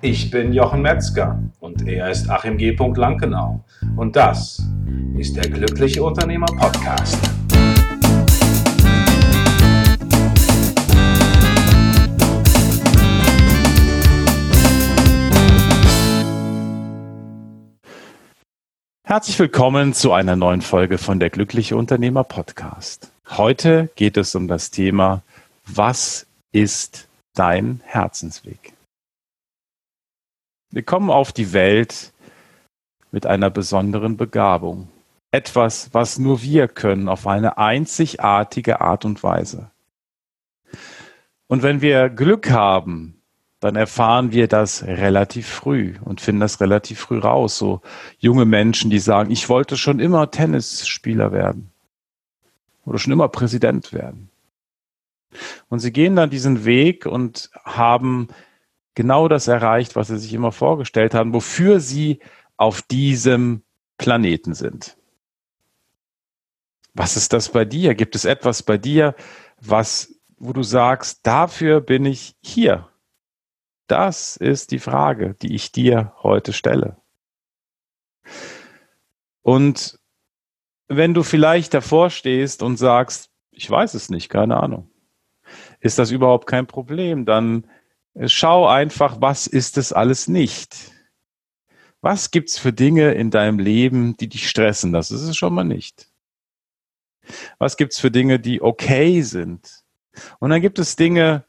Ich bin Jochen Metzger und er ist Achim G. Lankenau. Und das ist der Glückliche Unternehmer Podcast. Herzlich willkommen zu einer neuen Folge von der Glückliche Unternehmer Podcast. Heute geht es um das Thema, was ist dein Herzensweg? Wir kommen auf die Welt mit einer besonderen Begabung. Etwas, was nur wir können, auf eine einzigartige Art und Weise. Und wenn wir Glück haben, dann erfahren wir das relativ früh und finden das relativ früh raus. So junge Menschen, die sagen, ich wollte schon immer Tennisspieler werden oder schon immer Präsident werden. Und sie gehen dann diesen Weg und haben genau das erreicht, was sie sich immer vorgestellt haben, wofür sie auf diesem Planeten sind. Was ist das bei dir? Gibt es etwas bei dir, was, wo du sagst, dafür bin ich hier? Das ist die Frage, die ich dir heute stelle. Und wenn du vielleicht davor stehst und sagst, ich weiß es nicht, keine Ahnung, ist das überhaupt kein Problem, dann Schau einfach, was ist es alles nicht? Was gibt's für Dinge in deinem Leben, die dich stressen? Das ist es schon mal nicht. Was gibt's für Dinge, die okay sind? Und dann gibt es Dinge,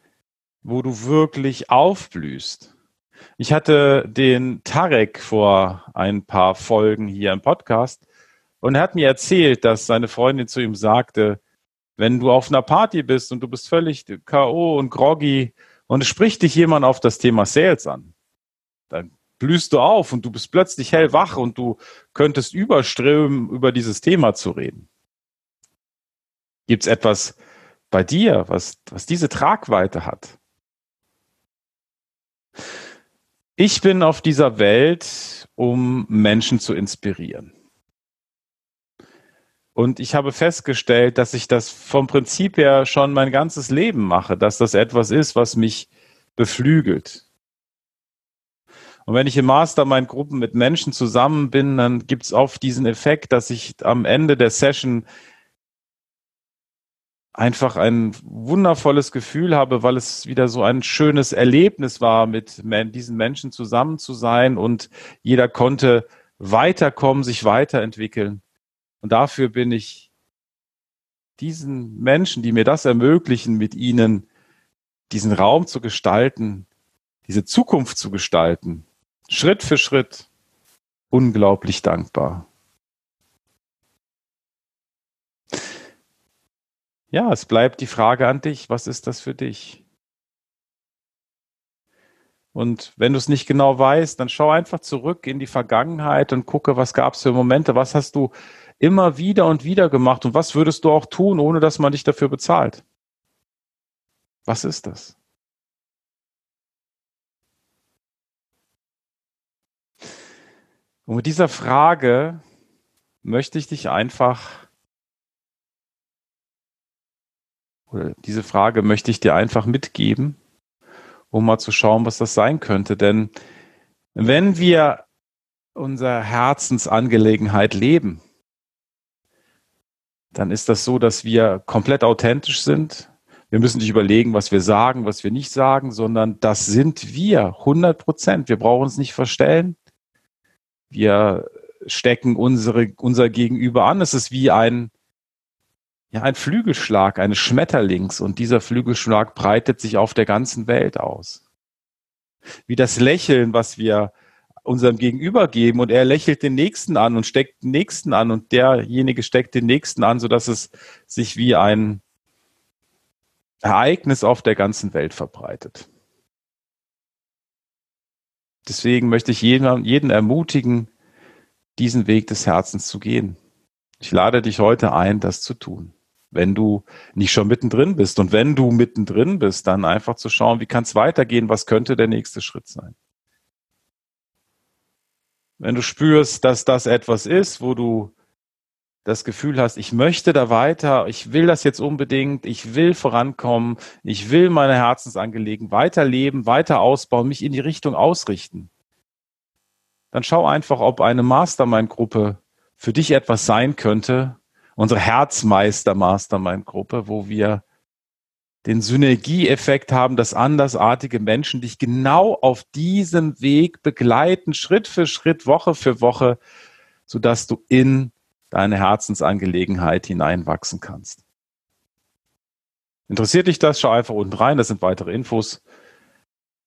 wo du wirklich aufblühst. Ich hatte den Tarek vor ein paar Folgen hier im Podcast und er hat mir erzählt, dass seine Freundin zu ihm sagte, wenn du auf einer Party bist und du bist völlig K.O. und groggy und es spricht dich jemand auf das Thema Sales an, dann blühst du auf und du bist plötzlich hellwach und du könntest überströmen, über dieses Thema zu reden. Gibt es etwas bei dir, was, was diese Tragweite hat? Ich bin auf dieser Welt, um Menschen zu inspirieren. Und ich habe festgestellt, dass ich das vom Prinzip her schon mein ganzes Leben mache, dass das etwas ist, was mich beflügelt. Und wenn ich im Mastermind-Gruppen mit Menschen zusammen bin, dann gibt es oft diesen Effekt, dass ich am Ende der Session einfach ein wundervolles Gefühl habe, weil es wieder so ein schönes Erlebnis war, mit diesen Menschen zusammen zu sein und jeder konnte weiterkommen, sich weiterentwickeln. Und dafür bin ich diesen Menschen, die mir das ermöglichen, mit ihnen diesen Raum zu gestalten, diese Zukunft zu gestalten, Schritt für Schritt, unglaublich dankbar. Ja, es bleibt die Frage an dich, was ist das für dich? Und wenn du es nicht genau weißt, dann schau einfach zurück in die Vergangenheit und gucke, was gab es für Momente, was hast du immer wieder und wieder gemacht und was würdest du auch tun, ohne dass man dich dafür bezahlt? Was ist das? Und mit dieser Frage möchte ich dich einfach, oder diese Frage möchte ich dir einfach mitgeben, um mal zu schauen, was das sein könnte. Denn wenn wir unsere Herzensangelegenheit leben, dann ist das so, dass wir komplett authentisch sind. Wir müssen nicht überlegen, was wir sagen, was wir nicht sagen, sondern das sind wir, 100 Prozent. Wir brauchen uns nicht verstellen. Wir stecken unsere, unser Gegenüber an. Es ist wie ein, ja, ein Flügelschlag eines Schmetterlings und dieser Flügelschlag breitet sich auf der ganzen Welt aus. Wie das Lächeln, was wir unserem Gegenüber geben und er lächelt den Nächsten an und steckt den Nächsten an und derjenige steckt den Nächsten an, sodass es sich wie ein Ereignis auf der ganzen Welt verbreitet. Deswegen möchte ich jeden, jeden ermutigen, diesen Weg des Herzens zu gehen. Ich lade dich heute ein, das zu tun. Wenn du nicht schon mittendrin bist und wenn du mittendrin bist, dann einfach zu schauen, wie kann es weitergehen, was könnte der nächste Schritt sein. Wenn du spürst, dass das etwas ist, wo du das Gefühl hast, ich möchte da weiter, ich will das jetzt unbedingt, ich will vorankommen, ich will meine Herzensangelegenheiten weiterleben, weiter ausbauen, mich in die Richtung ausrichten, dann schau einfach, ob eine Mastermind-Gruppe für dich etwas sein könnte, unsere Herzmeister-Mastermind-Gruppe, wo wir den Synergieeffekt haben, dass andersartige Menschen dich genau auf diesem Weg begleiten, Schritt für Schritt, Woche für Woche, sodass du in deine Herzensangelegenheit hineinwachsen kannst. Interessiert dich das? Schau einfach unten rein. Das sind weitere Infos,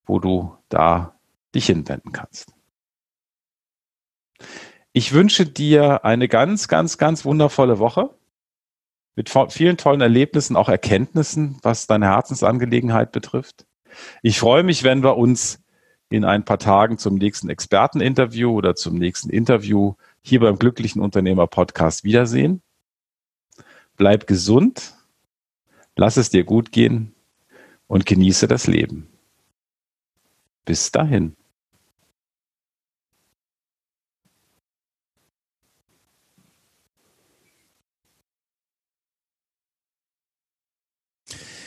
wo du da dich hinwenden kannst. Ich wünsche dir eine ganz, ganz, ganz wundervolle Woche mit vielen tollen Erlebnissen, auch Erkenntnissen, was deine Herzensangelegenheit betrifft. Ich freue mich, wenn wir uns in ein paar Tagen zum nächsten Experteninterview oder zum nächsten Interview hier beim Glücklichen Unternehmer Podcast wiedersehen. Bleib gesund, lass es dir gut gehen und genieße das Leben. Bis dahin.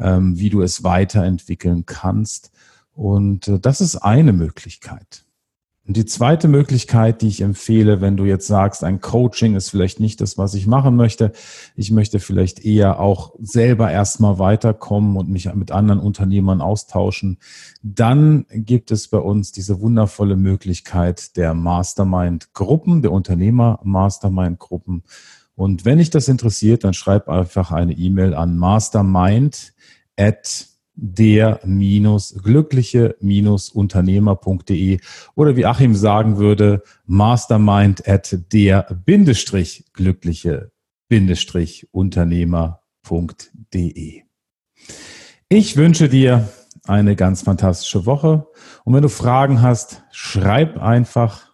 ähm, wie du es weiterentwickeln kannst. Und äh, das ist eine Möglichkeit. Und die zweite Möglichkeit, die ich empfehle, wenn du jetzt sagst, ein Coaching ist vielleicht nicht das, was ich machen möchte, ich möchte vielleicht eher auch selber erstmal weiterkommen und mich mit anderen Unternehmern austauschen, dann gibt es bei uns diese wundervolle Möglichkeit der Mastermind-Gruppen, der Unternehmer-Mastermind-Gruppen. Und wenn dich das interessiert, dann schreib einfach eine E-Mail an mastermind at der-glückliche-unternehmer.de oder wie Achim sagen würde, mastermind at der-glückliche-unternehmer.de. Ich wünsche dir eine ganz fantastische Woche und wenn du Fragen hast, schreib einfach